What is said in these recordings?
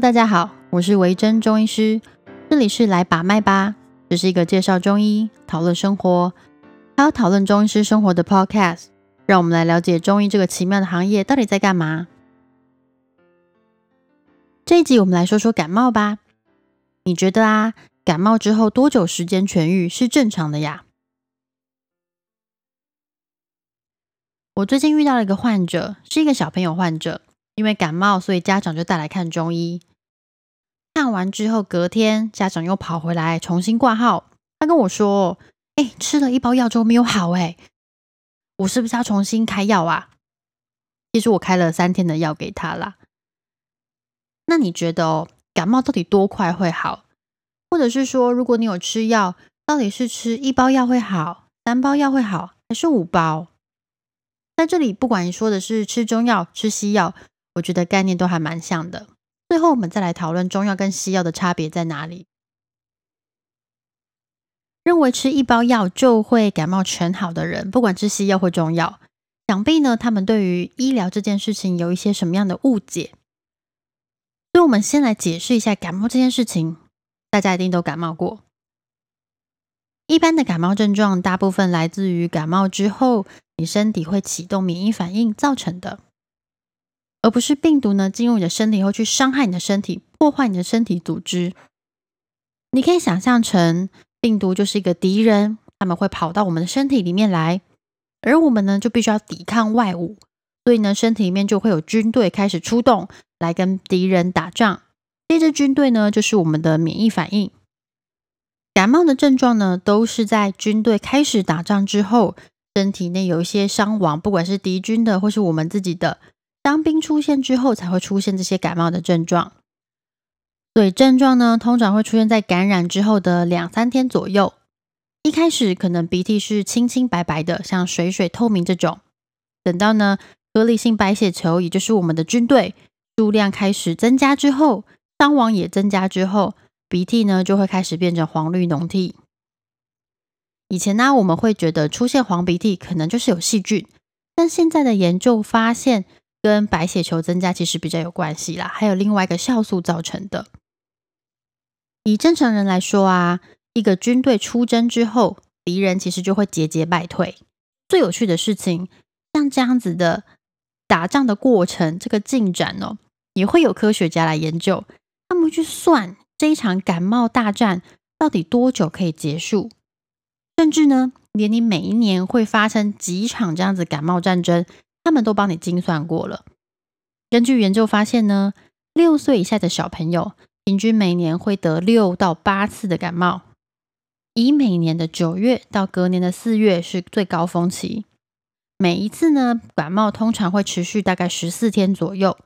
大家好，我是维珍中医师，这里是来把脉吧，这是一个介绍中医、讨论生活，还有讨论中医师生活的 Podcast，让我们来了解中医这个奇妙的行业到底在干嘛。这一集我们来说说感冒吧，你觉得啊，感冒之后多久时间痊愈是正常的呀？我最近遇到了一个患者，是一个小朋友患者。因为感冒，所以家长就带来看中医。看完之后，隔天家长又跑回来重新挂号。他跟我说：“哎，吃了一包药之后没有好，哎，我是不是要重新开药啊？”其实我开了三天的药给他啦。那你觉得哦，感冒到底多快会好？或者是说，如果你有吃药，到底是吃一包药会好，三包药会好，还是五包？在这里，不管你说的是吃中药、吃西药。我觉得概念都还蛮像的。最后，我们再来讨论中药跟西药的差别在哪里。认为吃一包药就会感冒全好的人，不管吃西药或中药，想必呢，他们对于医疗这件事情有一些什么样的误解。所以，我们先来解释一下感冒这件事情。大家一定都感冒过。一般的感冒症状，大部分来自于感冒之后，你身体会启动免疫反应造成的。而不是病毒呢进入你的身体以后去伤害你的身体，破坏你的身体组织。你可以想象成病毒就是一个敌人，他们会跑到我们的身体里面来，而我们呢就必须要抵抗外物，所以呢身体里面就会有军队开始出动来跟敌人打仗。这支军队呢就是我们的免疫反应。感冒的症状呢都是在军队开始打仗之后，身体内有一些伤亡，不管是敌军的或是我们自己的。当兵出现之后，才会出现这些感冒的症状。所以症状呢，通常会出现在感染之后的两三天左右。一开始可能鼻涕是清清白白的，像水水透明这种。等到呢，颗粒性白血球，也就是我们的军队数量开始增加之后，伤亡也增加之后，鼻涕呢就会开始变成黄绿脓涕。以前呢，我们会觉得出现黄鼻涕可能就是有细菌，但现在的研究发现。跟白血球增加其实比较有关系啦，还有另外一个酵素造成的。以正常人来说啊，一个军队出征之后，敌人其实就会节节败退。最有趣的事情，像这样子的打仗的过程，这个进展哦，也会有科学家来研究，他们去算这一场感冒大战到底多久可以结束，甚至呢，连你每一年会发生几场这样子感冒战争。他们都帮你精算过了。根据研究发现呢，六岁以下的小朋友平均每年会得六到八次的感冒，以每年的九月到隔年的四月是最高峰期。每一次呢，感冒通常会持续大概十四天左右。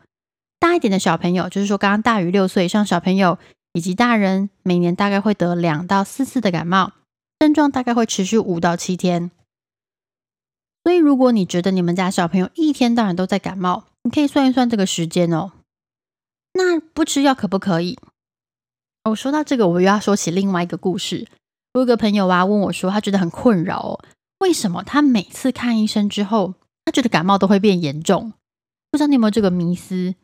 大一点的小朋友，就是说刚刚大于六岁以上小朋友以及大人，每年大概会得两到四次的感冒，症状大概会持续五到七天。所以，如果你觉得你们家小朋友一天到晚都在感冒，你可以算一算这个时间哦。那不吃药可不可以？我说到这个，我又要说起另外一个故事。我有个朋友啊，问我说，他觉得很困扰，为什么他每次看医生之后，他觉得感冒都会变严重？不知道你有没有这个迷思？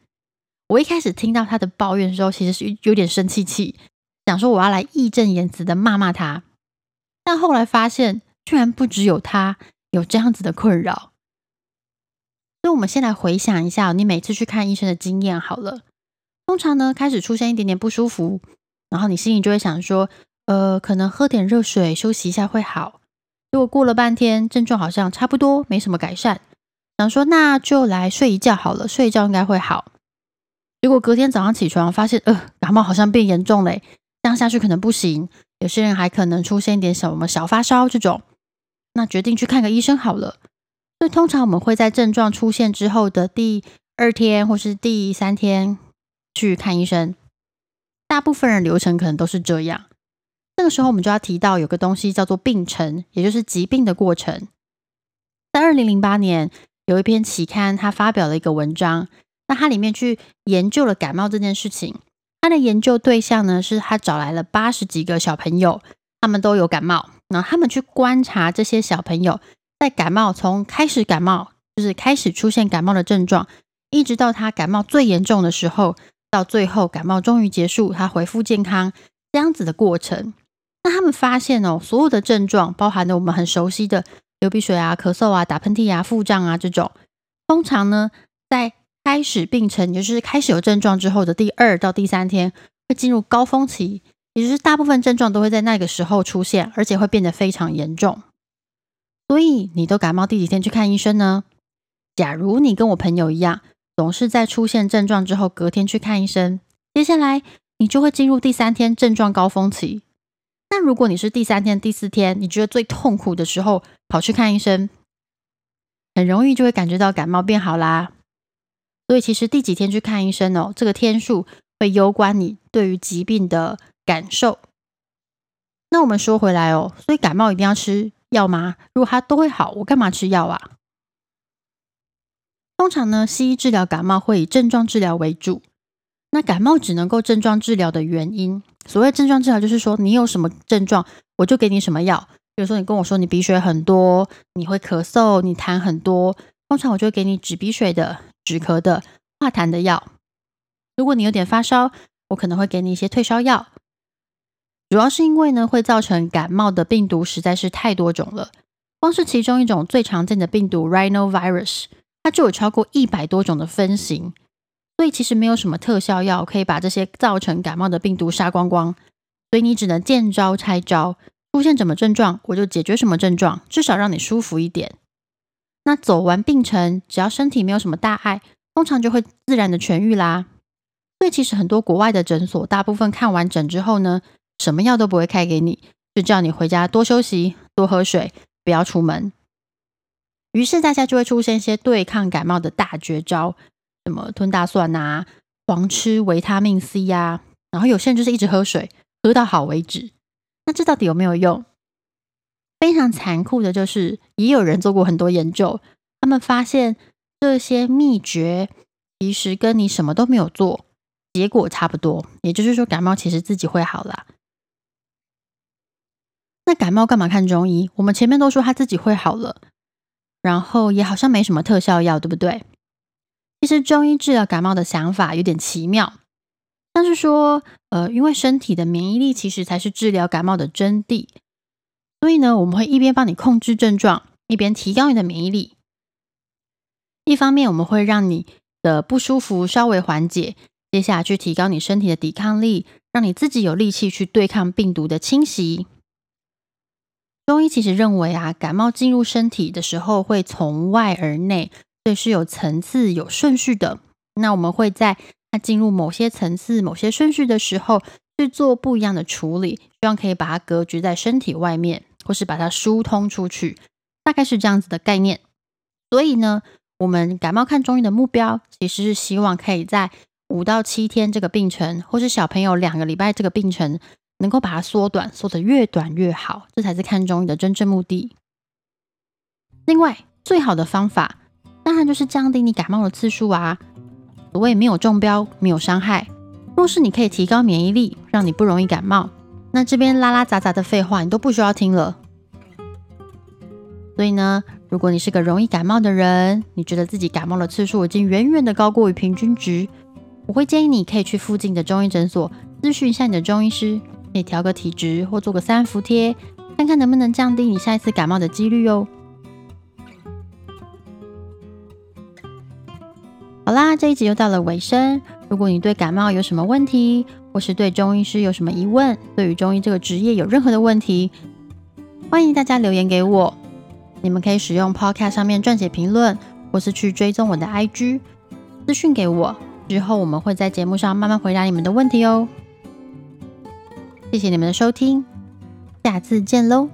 我一开始听到他的抱怨的时候，其实是有点生气气，想说我要来义正言辞的骂骂他。但后来发现，居然不只有他。有这样子的困扰，所以我们先来回想一下，你每次去看医生的经验好了。通常呢，开始出现一点点不舒服，然后你心里就会想说，呃，可能喝点热水休息一下会好。如果过了半天，症状好像差不多没什么改善，想说那就来睡一觉好了，睡一觉应该会好。结果隔天早上起床，发现呃，感冒好像变严重嘞，这样下去可能不行。有些人还可能出现一点什么小发烧这种。那决定去看个医生好了。所以通常我们会在症状出现之后的第二天或是第三天去看医生。大部分人流程可能都是这样。这个时候我们就要提到有个东西叫做病程，也就是疾病的过程。在二零零八年有一篇期刊，它发表了一个文章，那它里面去研究了感冒这件事情。它的研究对象呢，是他找来了八十几个小朋友，他们都有感冒。那他们去观察这些小朋友在感冒从开始感冒，就是开始出现感冒的症状，一直到他感冒最严重的时候，到最后感冒终于结束，他恢复健康这样子的过程。那他们发现哦，所有的症状，包含了我们很熟悉的流鼻水啊、咳嗽啊、打喷嚏啊、腹胀啊这种，通常呢，在开始病程，也就是开始有症状之后的第二到第三天，会进入高峰期，也就是大部分症状都会在那个时候出现，而且会变得非常严重。所以，你都感冒第几天去看医生呢？假如你跟我朋友一样，总是在出现症状之后隔天去看医生，接下来你就会进入第三天症状高峰期。那如果你是第三天、第四天，你觉得最痛苦的时候跑去看医生，很容易就会感觉到感冒变好啦。所以其实第几天去看医生哦，这个天数会攸关你对于疾病的感受。那我们说回来哦，所以感冒一定要吃药吗？如果它都会好，我干嘛吃药啊？通常呢，西医治疗感冒会以症状治疗为主。那感冒只能够症状治疗的原因，所谓症状治疗就是说，你有什么症状，我就给你什么药。比如说，你跟我说你鼻水很多，你会咳嗽，你痰很多，通常我就会给你止鼻水的、止咳的、化痰的药。如果你有点发烧，我可能会给你一些退烧药。主要是因为呢，会造成感冒的病毒实在是太多种了，光是其中一种最常见的病毒 Rhinovirus，它就有超过一百多种的分型。所以其实没有什么特效药可以把这些造成感冒的病毒杀光光，所以你只能见招拆招，出现什么症状我就解决什么症状，至少让你舒服一点。那走完病程，只要身体没有什么大碍，通常就会自然的痊愈啦。所以其实很多国外的诊所，大部分看完诊之后呢，什么药都不会开给你，就叫你回家多休息、多喝水，不要出门。于是大家就会出现一些对抗感冒的大绝招。什么吞大蒜呐，狂吃维他命 C 呀，然后有些人就是一直喝水，喝到好为止。那这到底有没有用？非常残酷的就是，也有人做过很多研究，他们发现这些秘诀其实跟你什么都没有做，结果差不多。也就是说，感冒其实自己会好啦。那感冒干嘛看中医？我们前面都说他自己会好了，然后也好像没什么特效药，对不对？其实中医治疗感冒的想法有点奇妙，但是说，呃，因为身体的免疫力其实才是治疗感冒的真谛，所以呢，我们会一边帮你控制症状，一边提高你的免疫力。一方面，我们会让你的不舒服稍微缓解，接下来去提高你身体的抵抗力，让你自己有力气去对抗病毒的侵袭。中医其实认为啊，感冒进入身体的时候，会从外而内。所以是有层次、有顺序的。那我们会在它进入某些层次、某些顺序的时候，去做不一样的处理，希望可以把它隔绝在身体外面，或是把它疏通出去，大概是这样子的概念。所以呢，我们感冒看中医的目标，其实是希望可以在五到七天这个病程，或是小朋友两个礼拜这个病程，能够把它缩短，缩得越短越好，这才是看中医的真正目的。另外，最好的方法。当然就是降低你感冒的次数啊！所谓没有中标，没有伤害。若是你可以提高免疫力，让你不容易感冒，那这边拉拉杂杂的废话你都不需要听了。所以呢，如果你是个容易感冒的人，你觉得自己感冒的次数已经远远的高过于平均值，我会建议你可以去附近的中医诊所咨询一下你的中医师，可以调个体质或做个三伏贴，看看能不能降低你下一次感冒的几率哦。好啦，这一集又到了尾声。如果你对感冒有什么问题，或是对中医师有什么疑问，对于中医这个职业有任何的问题，欢迎大家留言给我。你们可以使用 Podcast 上面撰写评论，或是去追踪我的 IG 私讯给我，之后我们会在节目上慢慢回答你们的问题哦。谢谢你们的收听，下次见喽。